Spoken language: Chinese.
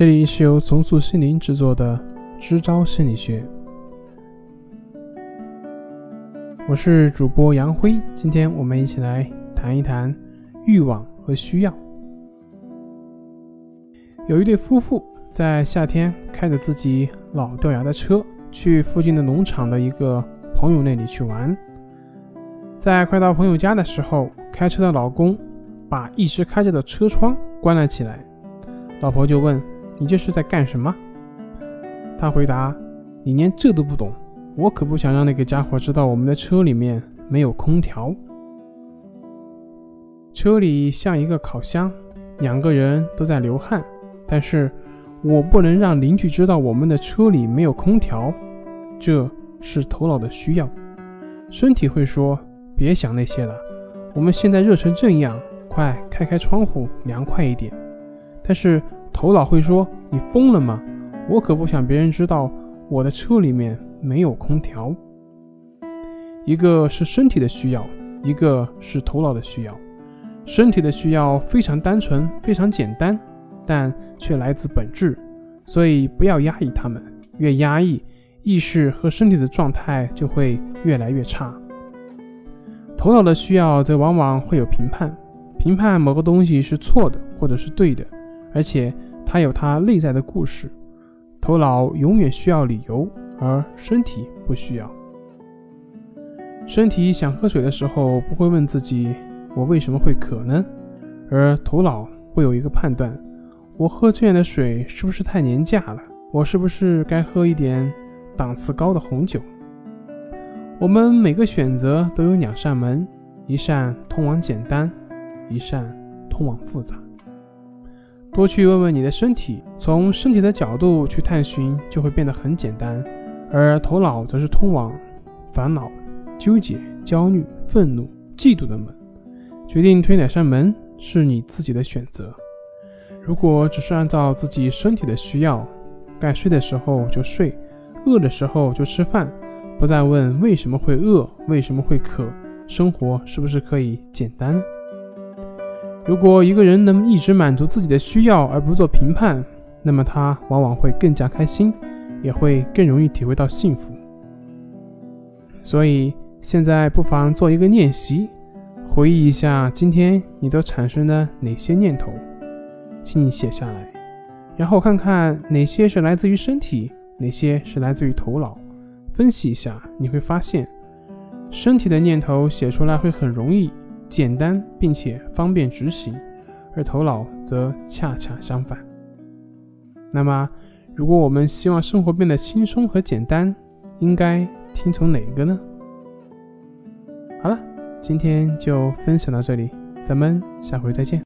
这里是由重塑心灵制作的支招心理学，我是主播杨辉。今天我们一起来谈一谈欲望和需要。有一对夫妇在夏天开着自己老掉牙的车，去附近的农场的一个朋友那里去玩。在快到朋友家的时候，开车的老公把一直开着的车窗关了起来，老婆就问。你这是在干什么？他回答：“你连这都不懂，我可不想让那个家伙知道我们的车里面没有空调。车里像一个烤箱，两个人都在流汗，但是我不能让邻居知道我们的车里没有空调，这是头脑的需要。身体会说：别想那些了，我们现在热成这样，快开开窗户，凉快一点。但是。”头脑会说：“你疯了吗？我可不想别人知道我的车里面没有空调。”一个是身体的需要，一个是头脑的需要。身体的需要非常单纯，非常简单，但却来自本质，所以不要压抑他们。越压抑，意识和身体的状态就会越来越差。头脑的需要则往往会有评判，评判某个东西是错的或者是对的。而且它有它内在的故事，头脑永远需要理由，而身体不需要。身体想喝水的时候，不会问自己我为什么会渴呢？而头脑会有一个判断：我喝这样的水是不是太廉价了？我是不是该喝一点档次高的红酒？我们每个选择都有两扇门，一扇通往简单，一扇通往复杂。多去问问你的身体，从身体的角度去探寻，就会变得很简单；而头脑则是通往烦恼、纠结、焦虑、愤怒、嫉妒的门。决定推哪扇门是你自己的选择。如果只是按照自己身体的需要，该睡的时候就睡，饿的时候就吃饭，不再问为什么会饿、为什么会渴，生活是不是可以简单？如果一个人能一直满足自己的需要而不做评判，那么他往往会更加开心，也会更容易体会到幸福。所以现在不妨做一个练习，回忆一下今天你都产生了哪些念头，请你写下来，然后看看哪些是来自于身体，哪些是来自于头脑，分析一下，你会发现，身体的念头写出来会很容易。简单并且方便执行，而头脑则恰恰相反。那么，如果我们希望生活变得轻松和简单，应该听从哪个呢？好了，今天就分享到这里，咱们下回再见。